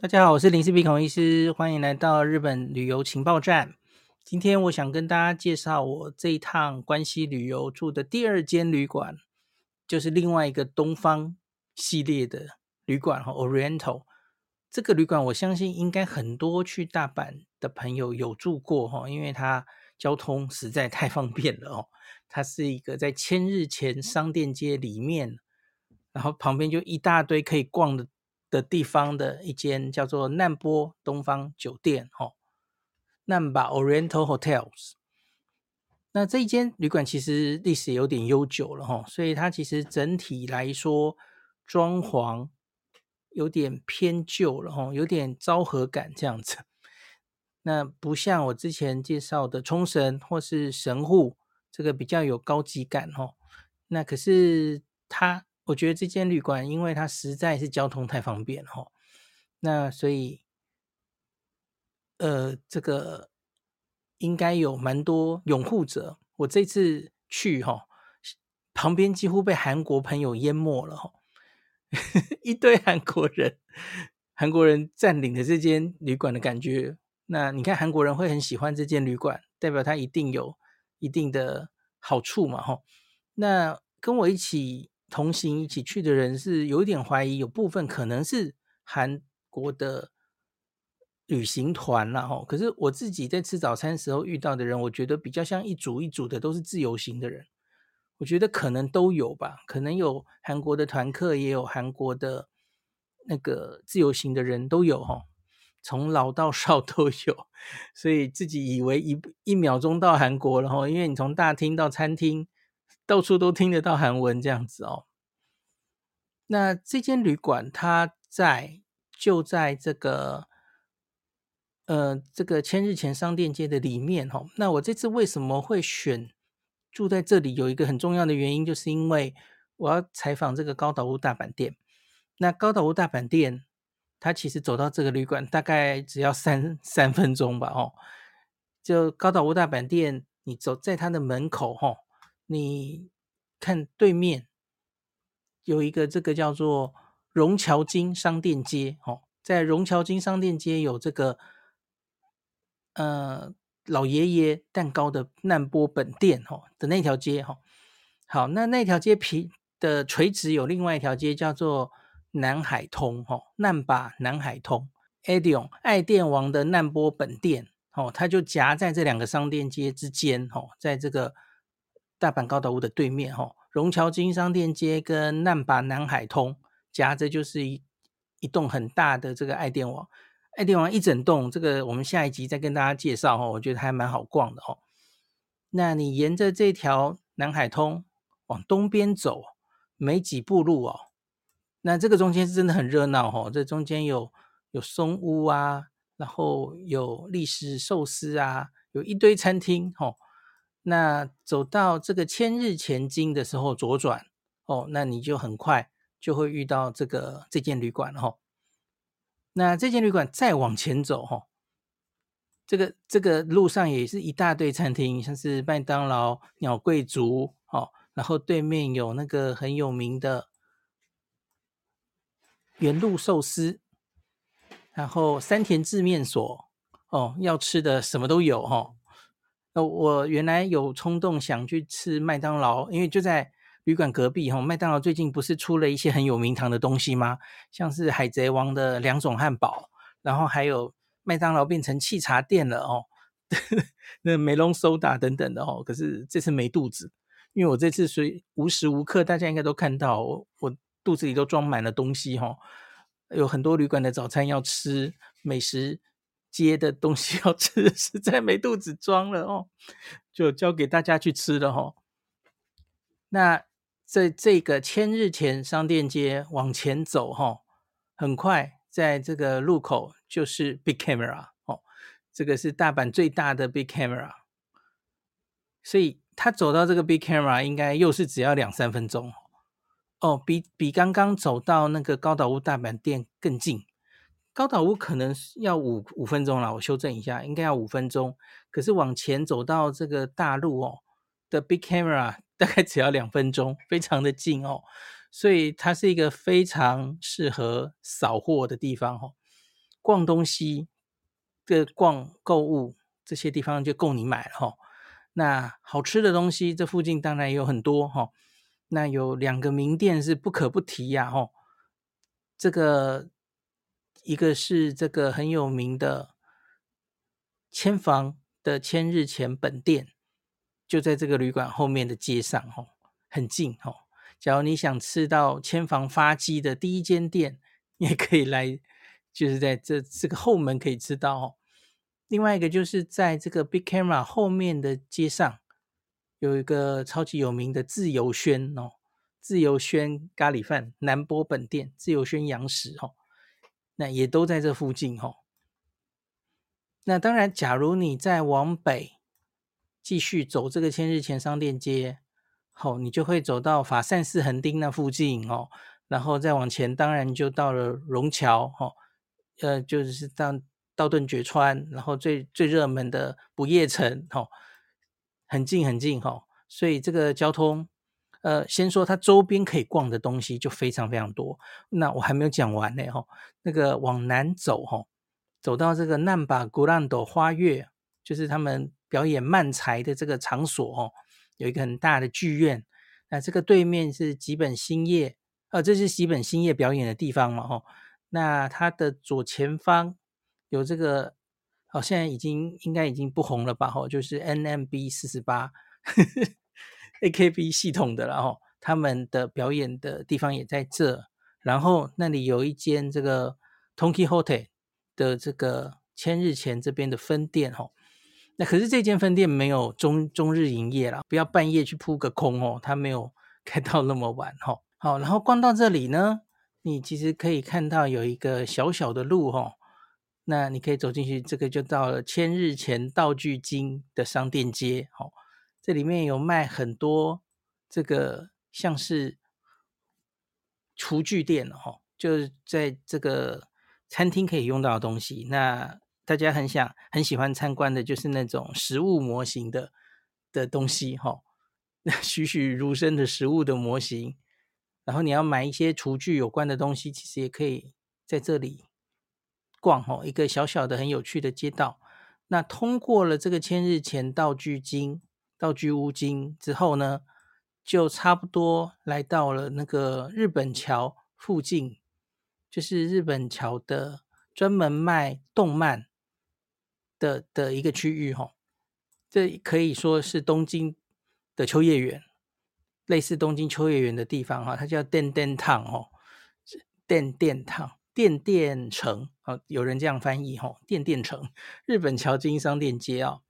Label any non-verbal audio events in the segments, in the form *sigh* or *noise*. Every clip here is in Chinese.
大家好，我是林氏鼻孔医师，欢迎来到日本旅游情报站。今天我想跟大家介绍我这一趟关西旅游住的第二间旅馆，就是另外一个东方系列的旅馆哈，Oriental。这个旅馆我相信应该很多去大阪的朋友有住过哈，因为它交通实在太方便了哦。*laughs* 它是一个在千日前商店街里面，然后旁边就一大堆可以逛的。的地方的一间叫做难波东方酒店，哦，难波 Oriental Hotels。那这一间旅馆其实历史有点悠久了，哈，所以它其实整体来说装潢有点偏旧了，哈，有点昭和感这样子。那不像我之前介绍的冲绳或是神户，这个比较有高级感，哈。那可是它。我觉得这间旅馆，因为它实在是交通太方便哈，那所以，呃，这个应该有蛮多拥护者。我这次去哈，旁边几乎被韩国朋友淹没了哈，*laughs* 一堆韩国人，韩国人占领的这间旅馆的感觉。那你看韩国人会很喜欢这间旅馆，代表它一定有一定的好处嘛哈。那跟我一起。同行一起去的人是有点怀疑，有部分可能是韩国的旅行团了哈。可是我自己在吃早餐时候遇到的人，我觉得比较像一组一组的，都是自由行的人。我觉得可能都有吧，可能有韩国的团客，也有韩国的那个自由行的人都有哈，从老到少都有。所以自己以为一一秒钟到韩国了哈，因为你从大厅到餐厅。到处都听得到韩文这样子哦。那这间旅馆它在就在这个呃这个千日前商店街的里面哈。那我这次为什么会选住在这里？有一个很重要的原因，就是因为我要采访这个高岛屋大阪店。那高岛屋大阪店，它其实走到这个旅馆大概只要三三分钟吧哦。就高岛屋大阪店，你走在它的门口哈。你看对面有一个这个叫做荣桥金商店街哦，在荣桥金商店街有这个呃老爷爷蛋糕的难波本店哦的那条街哈。好，那那条街皮的垂直有另外一条街叫做南海通哈，难把南海通，adion 爱电王的难波本店哦，它就夹在这两个商店街之间哦，在这个。大阪高岛屋的对面，哈，荣桥金商店街跟难波南海通夹着就是一一栋很大的这个爱店网，爱店网一整栋，这个我们下一集再跟大家介绍哈，我觉得还蛮好逛的哈。那你沿着这条南海通往东边走，没几步路哦，那这个中间是真的很热闹哈，这中间有有松屋啊，然后有立食寿司啊，有一堆餐厅哈。那走到这个千日前经的时候左转哦，那你就很快就会遇到这个这间旅馆哈、哦。那这间旅馆再往前走哈、哦，这个这个路上也是一大堆餐厅，像是麦当劳、鸟贵族哦，然后对面有那个很有名的原路寿司，然后山田制面所哦，要吃的什么都有哈。哦我原来有冲动想去吃麦当劳，因为就在旅馆隔壁哈。麦当劳最近不是出了一些很有名堂的东西吗？像是海贼王的两种汉堡，然后还有麦当劳变成气茶店了哦，*laughs* 那梅隆苏打等等的哦。可是这次没肚子，因为我这次随无时无刻大家应该都看到我，我肚子里都装满了东西哈，有很多旅馆的早餐要吃美食。接的东西要 *laughs* 吃，实在没肚子装了哦，就交给大家去吃了哦。那在这个千日前商店街往前走哈，很快在这个路口就是 Big Camera 哦，这个是大阪最大的 Big Camera，所以他走到这个 Big Camera 应该又是只要两三分钟哦，比比刚刚走到那个高岛屋大阪店更近。高岛屋可能要五五分钟了，我修正一下，应该要五分钟。可是往前走到这个大陆哦的 Big Camera *laughs* 大概只要两分钟，非常的近哦，所以它是一个非常适合扫货的地方哦。逛东西的逛购物这些地方就够你买了哈。那好吃的东西，这附近当然也有很多哈。那有两个名店是不可不提呀哈。这个一个是这个很有名的千房的千日前本店，就在这个旅馆后面的街上哈，很近哈。假如你想吃到千房发鸡的第一间店，也可以来。就是在这这个后门可以吃到哦。另外一个就是在这个 Big Camera 后面的街上，有一个超级有名的自由轩哦，自由轩咖喱饭南波本店，自由轩洋食哦，那也都在这附近哦。那当然，假如你再往北继续走这个千日前商店街，好，你就会走到法善寺横丁那附近哦，然后再往前，当然就到了龙桥哦。呃，就是到道顿崛川，然后最最热门的不夜城，吼，很近很近，吼，所以这个交通，呃，先说它周边可以逛的东西就非常非常多。那我还没有讲完呢，吼，那个往南走，吼，走到这个难波グランド花月，就是他们表演漫才的这个场所，吼，有一个很大的剧院。那这个对面是吉本兴业，呃，这是吉本兴业表演的地方嘛，吼。那它的左前方有这个，哦，现在已经应该已经不红了吧？吼，就是 NMB 四十八 ，AKB 系统的然后，他们的表演的地方也在这。然后那里有一间这个 Tonki Hotel 的这个千日前这边的分店吼。那可是这间分店没有中中日营业啦，不要半夜去扑个空哦，它没有 *laughs* 开到那么晚吼。好，然后逛到这里呢。你其实可以看到有一个小小的路哈，那你可以走进去，这个就到了千日前道具金的商店街，哈，这里面有卖很多这个像是厨具店哈，就是在这个餐厅可以用到的东西。那大家很想很喜欢参观的就是那种食物模型的的东西哈，那栩栩如生的食物的模型。然后你要买一些厨具有关的东西，其实也可以在这里逛吼，一个小小的很有趣的街道。那通过了这个千日前道具町、道具屋金之后呢，就差不多来到了那个日本桥附近，就是日本桥的专门卖动漫的的一个区域吼。这可以说是东京的秋叶原。类似东京秋叶原的地方哈，它叫电电堂哦，电电堂、电电城哦，有人这样翻译哈，电电城。日本桥筋商店街啊，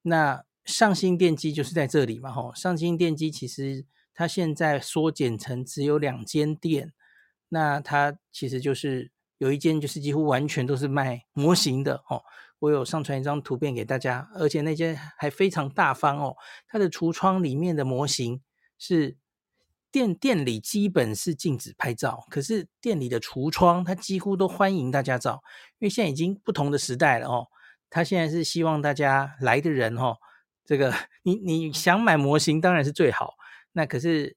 那上新电机就是在这里嘛吼。上新电机其实它现在缩减成只有两间店，那它其实就是有一间就是几乎完全都是卖模型的哦。我有上传一张图片给大家，而且那间还非常大方哦，它的橱窗里面的模型。是店店里基本是禁止拍照，可是店里的橱窗它几乎都欢迎大家照，因为现在已经不同的时代了哦。他现在是希望大家来的人哦，这个你你想买模型当然是最好，那可是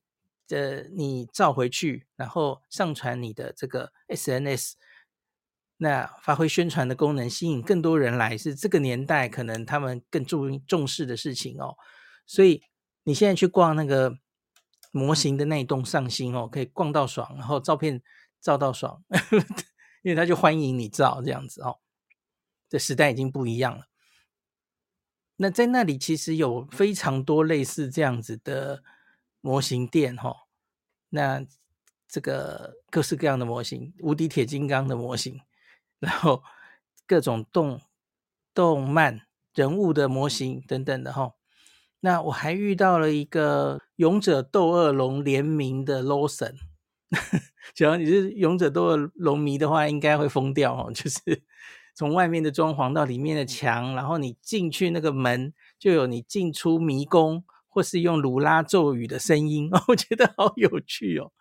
呃你照回去，然后上传你的这个 SNS，那发挥宣传的功能，吸引更多人来，是这个年代可能他们更重重视的事情哦。所以你现在去逛那个。模型的那一栋上新哦，可以逛到爽，然后照片照到爽，*laughs* 因为他就欢迎你照这样子哦。这时代已经不一样了。那在那里其实有非常多类似这样子的模型店哈。那这个各式各样的模型，无敌铁金刚的模型，然后各种动动漫人物的模型等等的哈。那我还遇到了一个勇者斗恶龙联名的 Lawson，*laughs* 只要你是勇者斗恶龙迷的话，应该会疯掉哦。就是从外面的装潢到里面的墙，然后你进去那个门，就有你进出迷宫或是用鲁拉咒语的声音，*laughs* 我觉得好有趣哦。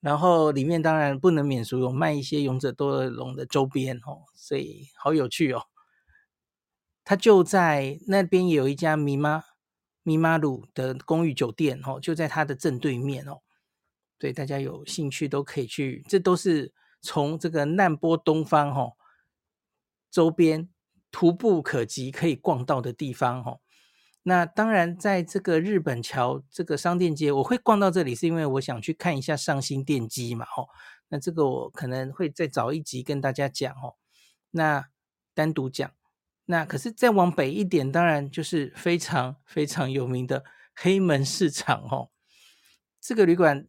然后里面当然不能免俗，有卖一些勇者斗恶龙的周边哦，所以好有趣哦。它就在那边有一家米妈。米马鲁的公寓酒店哦，就在它的正对面哦。对，大家有兴趣都可以去。这都是从这个难波东方哦，周边徒步可及可以逛到的地方哦。那当然，在这个日本桥这个商店街，我会逛到这里，是因为我想去看一下上新电机嘛，哦，那这个我可能会再找一集跟大家讲哦，那单独讲。那可是再往北一点，当然就是非常非常有名的黑门市场哦。这个旅馆，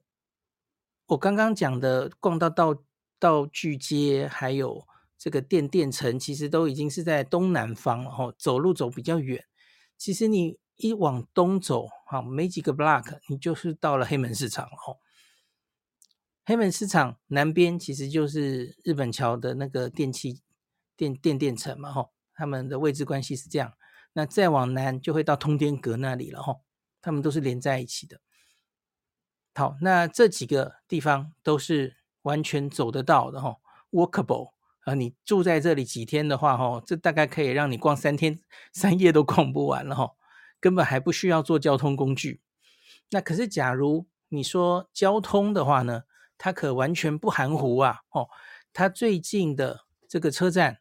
我刚刚讲的逛到道道具街，还有这个电电城，其实都已经是在东南方了哦，走路走比较远。其实你一往东走，哈，没几个 block，你就是到了黑门市场了哦。黑门市场南边其实就是日本桥的那个电器电电电城嘛，哈，他们的位置关系是这样。那再往南就会到通天阁那里了，哈，他们都是连在一起的。好，那这几个地方都是完全走得到的，哈，walkable。啊，你住在这里几天的话，哈，这大概可以让你逛三天三夜都逛不完了，哈，根本还不需要坐交通工具。那可是，假如你说交通的话呢，它可完全不含糊啊，哦，它最近的这个车站，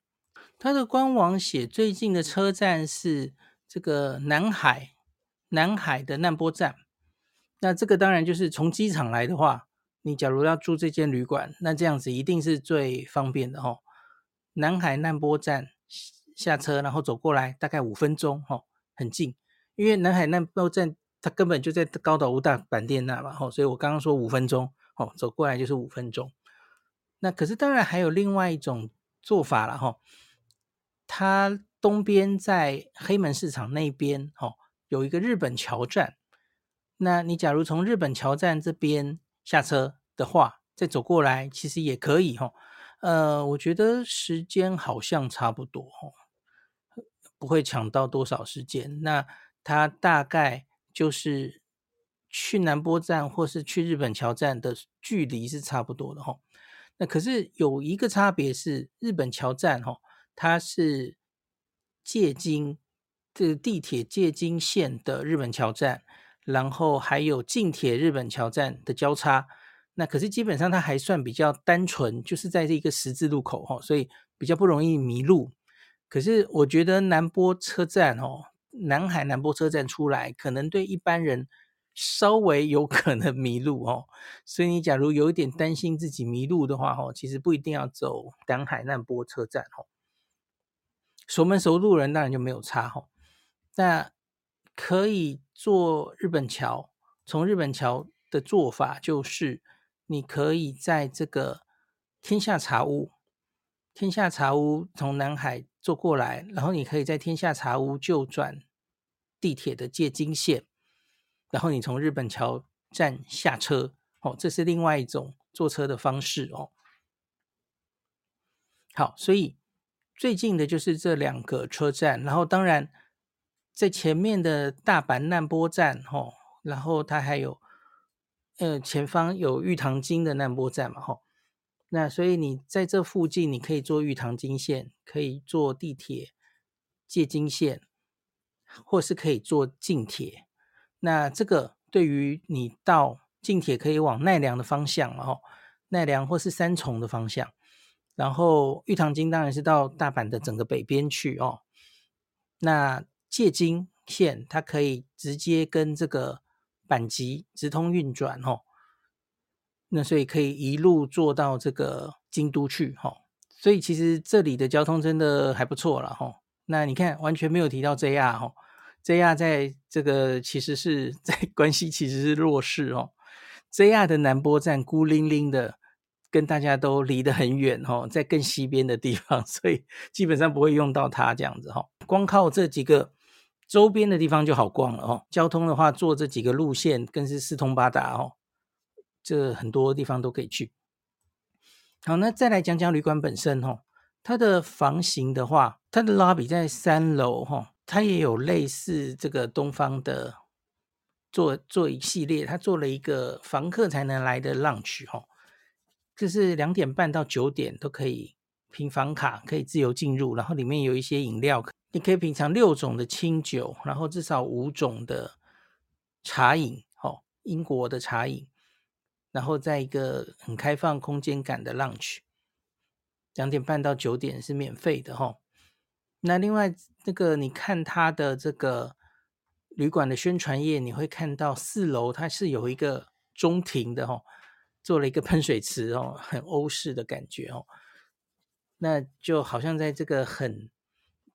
它的官网写最近的车站是这个南海，南海的难波站。那这个当然就是从机场来的话，你假如要住这间旅馆，那这样子一定是最方便的，哈。南海难波站下车，然后走过来，大概五分钟，哈，很近。因为南海难波站它根本就在高岛屋大阪店那嘛，哈，所以我刚刚说五分钟，哦，走过来就是五分钟。那可是当然还有另外一种做法了，哈，它东边在黑门市场那边，哈，有一个日本桥站。那你假如从日本桥站这边下车的话，再走过来，其实也可以，哈。呃，我觉得时间好像差不多哦，不会抢到多少时间。那它大概就是去南波站或是去日本桥站的距离是差不多的哈。那可是有一个差别是，日本桥站哈，它是借京这地铁借京线的日本桥站，然后还有近铁日本桥站的交叉。那可是基本上它还算比较单纯，就是在这一个十字路口哈，所以比较不容易迷路。可是我觉得南波车站哦，南海南波车站出来，可能对一般人稍微有可能迷路哦。所以你假如有一点担心自己迷路的话哈，其实不一定要走南海南波车站哦。熟门熟路人当然就没有差哈。那可以坐日本桥，从日本桥的做法就是。你可以在这个天下茶屋，天下茶屋从南海坐过来，然后你可以在天下茶屋就转地铁的借金线，然后你从日本桥站下车，哦，这是另外一种坐车的方式哦。好，所以最近的就是这两个车站，然后当然在前面的大阪难波站，哦，然后它还有。呃，前方有玉堂金的难波站嘛，吼，那所以你在这附近，你可以坐玉堂金线，可以坐地铁借金线，或是可以坐近铁。那这个对于你到近铁可以往奈良的方向，哦，奈良或是三重的方向，然后玉堂金当然是到大阪的整个北边去哦。那借金线它可以直接跟这个。阪急直通运转哦，那所以可以一路坐到这个京都去哈，所以其实这里的交通真的还不错了哈。那你看完全没有提到 JR 哈，JR 在这个其实是 *laughs* 在关西其实是弱势哦，JR 的南波站孤零零的，跟大家都离得很远哦，在更西边的地方，*laughs* 所以基本上不会用到它这样子哈，光靠这几个。周边的地方就好逛了哦。交通的话，坐这几个路线更是四通八达哦。这很多地方都可以去。好，那再来讲讲旅馆本身哦。它的房型的话，它的 lobby 在三楼哈，它也有类似这个东方的做做一系列，它做了一个房客才能来的 lunch 哈，就是两点半到九点都可以凭房卡可以自由进入，然后里面有一些饮料。你可以品尝六种的清酒，然后至少五种的茶饮，哦，英国的茶饮，然后在一个很开放空间感的 lunch，两点半到九点是免费的，哈、那另外这个你看它的这个旅馆的宣传页，你会看到四楼它是有一个中庭的哦，做了一个喷水池哦，很欧式的感觉哦。那就好像在这个很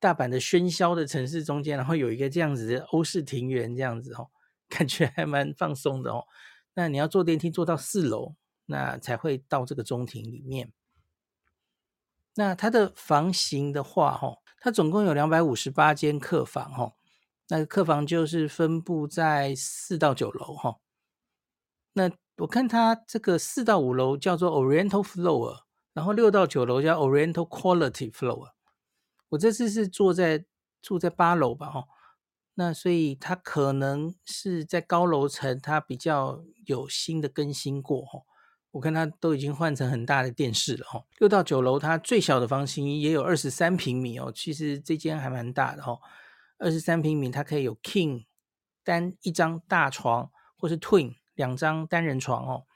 大阪的喧嚣的城市中间，然后有一个这样子的欧式庭园这样子哦，感觉还蛮放松的哦。那你要坐电梯坐到四楼，那才会到这个中庭里面。那它的房型的话，哈，它总共有两百五十八间客房，哈，那客房就是分布在四到九楼，哈。那我看它这个四到五楼叫做 Oriental Floor，然后六到九楼叫 Oriental Quality Floor。我这次是坐在住在八楼吧，哈。那所以它可能是在高楼层，它比较有新的更新过，哈。我看它都已经换成很大的电视了哈，六到九楼它最小的房型也有二十三平米哦，其实这间还蛮大的哦，二十三平米它可以有 king 单一张大床，或是 twin 两张单人床哦。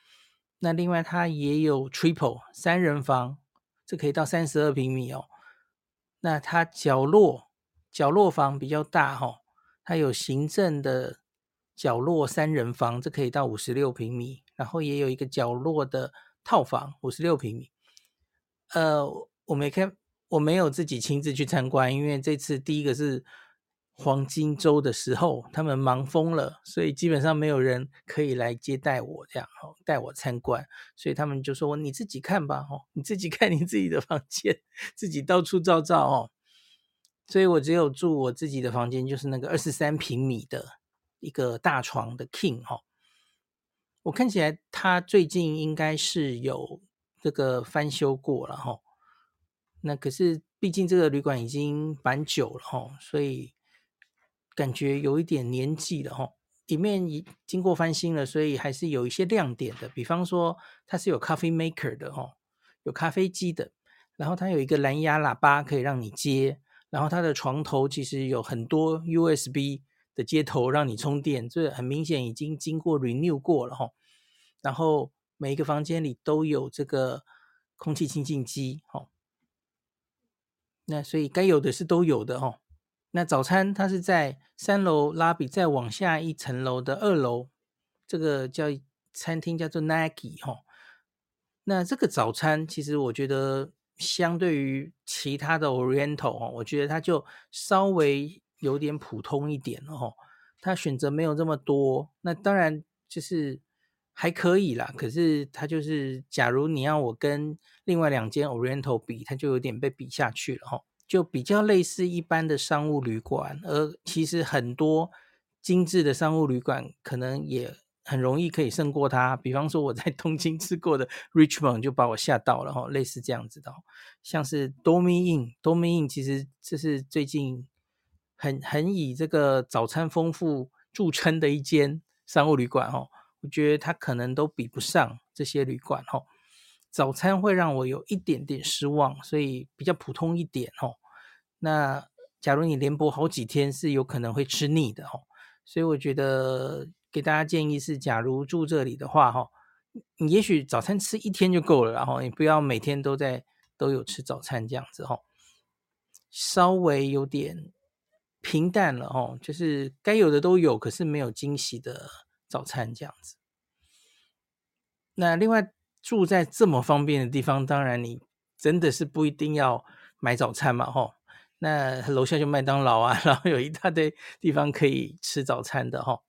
那另外它也有 triple 三人房，这可以到三十二平米哦。那它角落角落房比较大哈，它有行政的角落三人房，这可以到五十六平米。然后也有一个角落的套房，五十六平米。呃，我没看，我没有自己亲自去参观，因为这次第一个是黄金周的时候，他们忙疯了，所以基本上没有人可以来接待我，这样哦，带我参观。所以他们就说：“你自己看吧，哦，你自己看你自己的房间，自己到处照照哦。”所以我只有住我自己的房间，就是那个二十三平米的一个大床的 King 哈。我看起来，他最近应该是有这个翻修过了哈。那可是，毕竟这个旅馆已经蛮久了哈，所以感觉有一点年纪了哈。里面已经过翻新了，所以还是有一些亮点的。比方说，它是有 coffee maker 的哈，有咖啡机的。然后它有一个蓝牙喇叭可以让你接。然后它的床头其实有很多 USB。的接头让你充电，这很明显已经经过 renew 过了哈。然后每一个房间里都有这个空气清净机哈。那所以该有的是都有的哈。那早餐它是在三楼拉比再往下一层楼的二楼，这个叫餐厅叫做 Nagi 哈。那这个早餐其实我觉得相对于其他的 Oriental 哈，我觉得它就稍微。有点普通一点哦，他选择没有这么多，那当然就是还可以啦。可是他就是，假如你要我跟另外两间 Oriental 比，它就有点被比下去了哈，就比较类似一般的商务旅馆，而其实很多精致的商务旅馆可能也很容易可以胜过它。比方说我在 *laughs* 东京吃过的 Richmond 就把我吓到了哈，类似这样子的，像是 Dormy Inn，Dormy Inn 其实这是最近。很很以这个早餐丰富著称的一间商务旅馆哦，我觉得它可能都比不上这些旅馆哦。早餐会让我有一点点失望，所以比较普通一点哦。那假如你连播好几天，是有可能会吃腻的哦。所以我觉得给大家建议是，假如住这里的话哈，你也许早餐吃一天就够了，然后你不要每天都在都有吃早餐这样子哈，稍微有点。平淡了哦，就是该有的都有，可是没有惊喜的早餐这样子。那另外住在这么方便的地方，当然你真的是不一定要买早餐嘛吼。那楼下就麦当劳啊，*laughs* 然后有一大堆地方可以吃早餐的吼。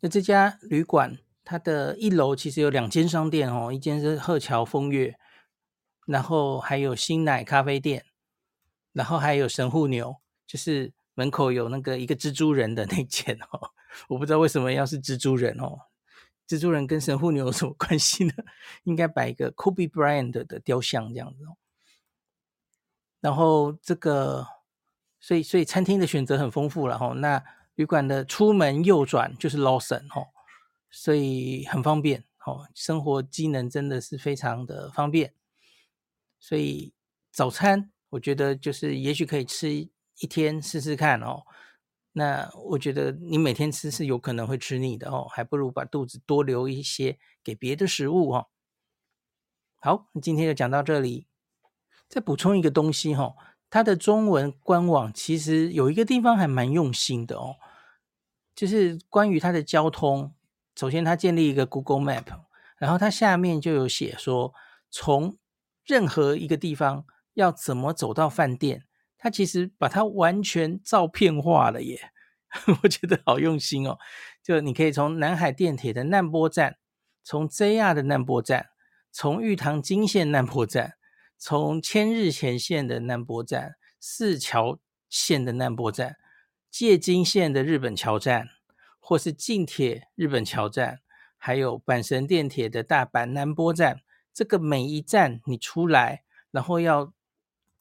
那这家旅馆它的一楼其实有两间商店哦，一间是鹤桥风月，然后还有新奶咖啡店，然后还有神户牛，就是。门口有那个一个蜘蛛人的那间哦，*laughs* 我不知道为什么要是蜘蛛人哦，蜘蛛人跟神户牛有什么关系呢？*laughs* 应该摆一个 Kobe Bryant 的雕像这样子哦。然后这个，所以所以餐厅的选择很丰富了哈。那旅馆的出门右转就是 Lawson 哦，所以很方便哦，生活机能真的是非常的方便。所以早餐我觉得就是也许可以吃。一天试试看哦，那我觉得你每天吃是有可能会吃腻的哦，还不如把肚子多留一些给别的食物哦。好，今天就讲到这里，再补充一个东西哈，它的中文官网其实有一个地方还蛮用心的哦，就是关于它的交通。首先，它建立一个 Google Map，然后它下面就有写说，从任何一个地方要怎么走到饭店，它其实把它完全照片化了耶，*laughs* 我觉得好用心哦。就你可以从南海电铁的难波站，从 JR 的难波站，从玉堂金线难波站，从千日前线的难波站，四桥线的难波站，界金线的日本桥站。或是近铁日本桥站，还有阪神电铁的大阪难波站，这个每一站你出来，然后要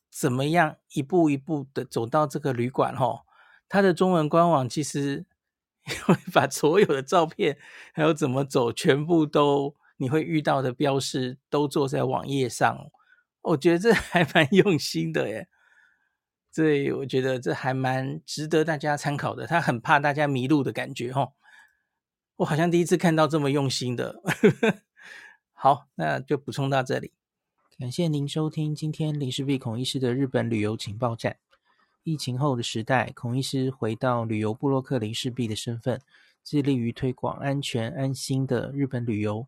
怎么样一步一步的走到这个旅馆？吼，它的中文官网其实 *laughs* 会把所有的照片，还有怎么走，全部都你会遇到的标识都做在网页上。我觉得这还蛮用心的耶。所以我觉得这还蛮值得大家参考的。他很怕大家迷路的感觉，哦。我好像第一次看到这么用心的。*laughs* 好，那就补充到这里。感谢您收听今天林氏璧孔医师的日本旅游情报站。疫情后的时代，孔医师回到旅游部落客林氏璧的身份，致力于推广安全安心的日本旅游，